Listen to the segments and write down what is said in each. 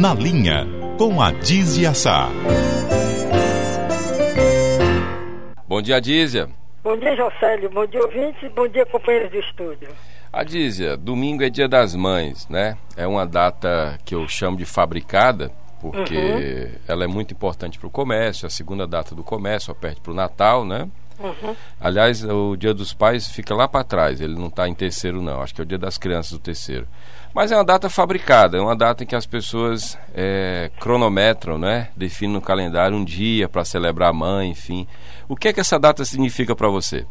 Na Linha, com a Dizia Sá. Bom dia, Dízia. Bom dia, Jocélio. Bom dia, ouvintes. Bom dia, companheiros do estúdio. Adízia, domingo é dia das mães, né? É uma data que eu chamo de fabricada, porque uhum. ela é muito importante para o comércio, a segunda data do comércio, perto para o Natal, né? Uhum. Aliás, o Dia dos Pais fica lá para trás, ele não está em terceiro, não. Acho que é o Dia das Crianças do terceiro. Mas é uma data fabricada, é uma data em que as pessoas é, cronometram, né? Definem no calendário um dia para celebrar a mãe, enfim. O que é que essa data significa para você?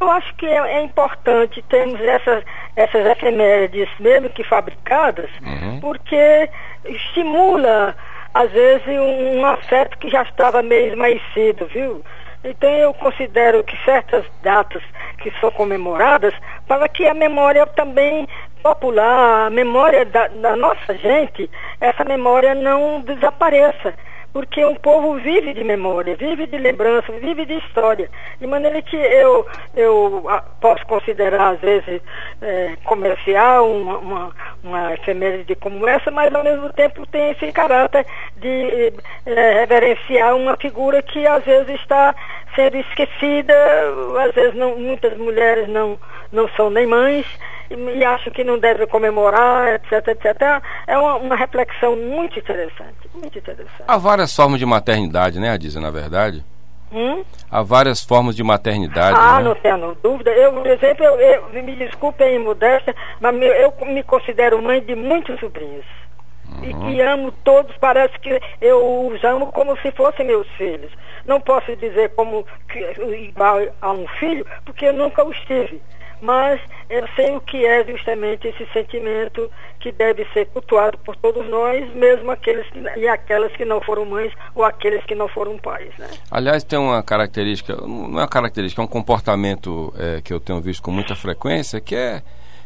Eu acho que é, é, importante termos essas, essas efemérides, mesmo que fabricadas, uhum. porque estimula, às vezes, um, um afeto que já estava meio esmaecido, viu? Então eu considero que certas datas que são comemoradas, para que a memória também popular, a memória da, da nossa gente, essa memória não desapareça porque um povo vive de memória, vive de lembrança, vive de história. De maneira que eu, eu ah, posso considerar, às vezes, é, comercial uma, uma, uma efeméride como essa, mas ao mesmo tempo tem esse caráter de é, reverenciar uma figura que às vezes está sendo esquecida, às vezes não, muitas mulheres não, não são nem mães e acho que não deve comemorar, etc, etc. É uma, uma, reflexão muito interessante, muito interessante. Há várias formas de maternidade, né, Adisa, na verdade? Hum? Há várias formas de maternidade. Ah, né? não tenho dúvida. Eu, por exemplo, eu, eu, me desculpem modéstia, mas eu me considero mãe de muitos sobrinhos. Uhum. E, e amo todos, parece que eu os amo como se fossem meus filhos. Não posso dizer como que, igual a um filho, porque eu nunca os tive mas eu sei o que é justamente esse sentimento que deve ser cultuado por todos nós, mesmo aqueles e aquelas que não foram mães ou aqueles que não foram pais. Né? Aliás, tem uma característica, não é uma característica, é um comportamento é, que eu tenho visto com muita frequência, que é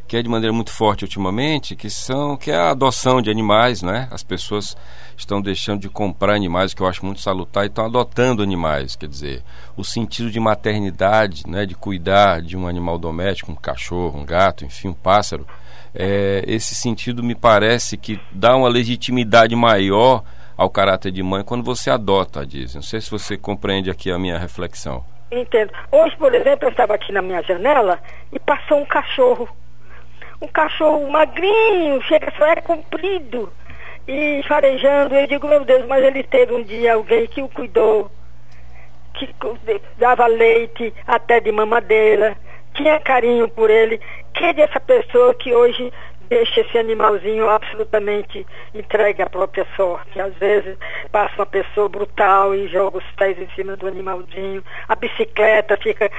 que é de maneira muito forte ultimamente, que são que é a adoção de animais, né? As pessoas estão deixando de comprar animais, que eu acho muito salutar, e estão adotando animais, quer dizer, o sentido de maternidade, né, de cuidar de um animal doméstico, um cachorro, um gato, enfim, um pássaro, é, esse sentido me parece que dá uma legitimidade maior ao caráter de mãe quando você adota, diz. Não sei se você compreende aqui a minha reflexão. Entendo. Hoje, por exemplo, eu estava aqui na minha janela e passou um cachorro um cachorro magrinho, chega só é comprido e farejando. Eu digo, meu Deus, mas ele teve um dia alguém que o cuidou, que dava leite até de mamadeira, tinha carinho por ele. Quem é dessa pessoa que hoje deixa esse animalzinho absolutamente entregue à própria sorte. Às vezes passa uma pessoa brutal e joga os pés em cima do animalzinho, a bicicleta fica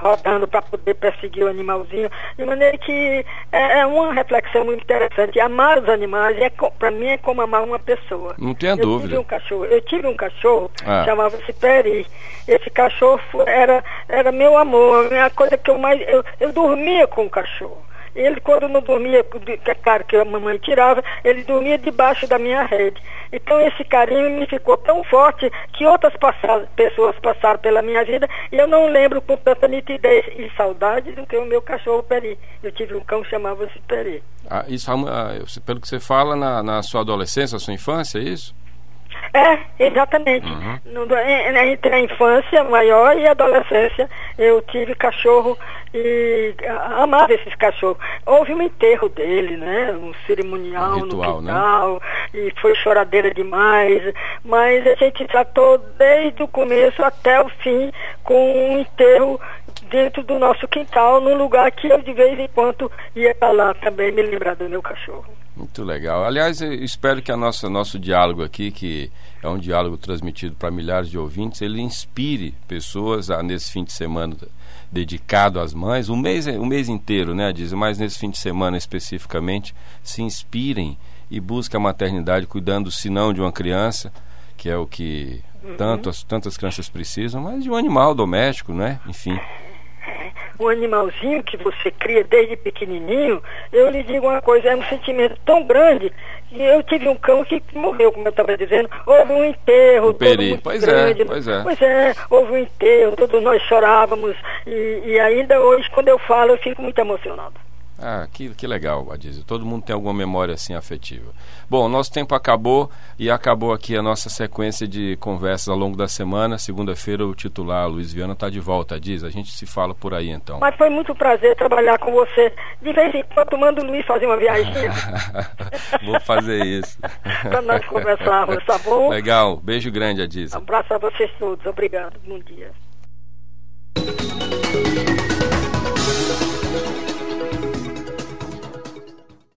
rodando para poder perseguir o animalzinho, de maneira que é, é, uma reflexão muito interessante. Amar os animais, é, para mim, é como amar uma pessoa. Não tenha eu dúvida. Tive um cachorro, eu tive um cachorro, ah. chamava-se Peri. Esse cachorro era, era meu amor, a coisa que eu mais. Eu, eu dormia com o cachorro. Ele, quando não dormia, que é claro que a mamãe tirava, ele dormia debaixo da minha rede. Então, esse carinho me ficou tão forte que outras passaram, pessoas passaram pela minha vida e eu não lembro com tanta nitidez e saudade do que o meu cachorro Peri. Eu tive um cão que chamava-se Peri. Ah, isso, ah, pelo que você fala, na, na sua adolescência, na sua infância, é isso? É, exatamente. Uhum. No, entre a infância maior e a adolescência, eu tive cachorro e amava esses cachorros. Houve um enterro dele, né? Um cerimonial um ritual, no né? quintal, né? e foi choradeira demais, mas a gente tratou desde o começo até o fim com um enterro dentro do nosso quintal, num lugar que eu de vez em quando ia para lá também me lembrar do meu cachorro. Muito legal. Aliás, eu espero que a nossa nosso diálogo aqui, que é um diálogo transmitido para milhares de ouvintes, ele inspire pessoas a nesse fim de semana dedicado às mães, o mês o mês inteiro, né, diz, mas nesse fim de semana especificamente, se inspirem e busquem a maternidade cuidando, se não de uma criança, que é o que uhum. tantas tantas crianças precisam, mas de um animal doméstico, né? Enfim um animalzinho que você cria desde pequenininho, eu lhe digo uma coisa, é um sentimento tão grande que eu tive um cão que morreu, como eu estava dizendo, houve um enterro, um peri. pois é, grande, é, pois é. Pois é, houve um enterro, todos nós chorávamos e, e ainda hoje, quando eu falo, eu fico muito emocionado. Ah, que, que legal, Adísio. Todo mundo tem alguma memória assim afetiva. Bom, nosso tempo acabou e acabou aqui a nossa sequência de conversas ao longo da semana. Segunda-feira o titular Luiz Viana está de volta, Diz. A gente se fala por aí então. Mas foi muito prazer trabalhar com você. De vez em quando manda o Luiz fazer uma viagem. Vou fazer isso. Para nós conversarmos, tá bom? Legal. Beijo grande, Adísio. Um abraço a vocês todos. Obrigado. Bom dia.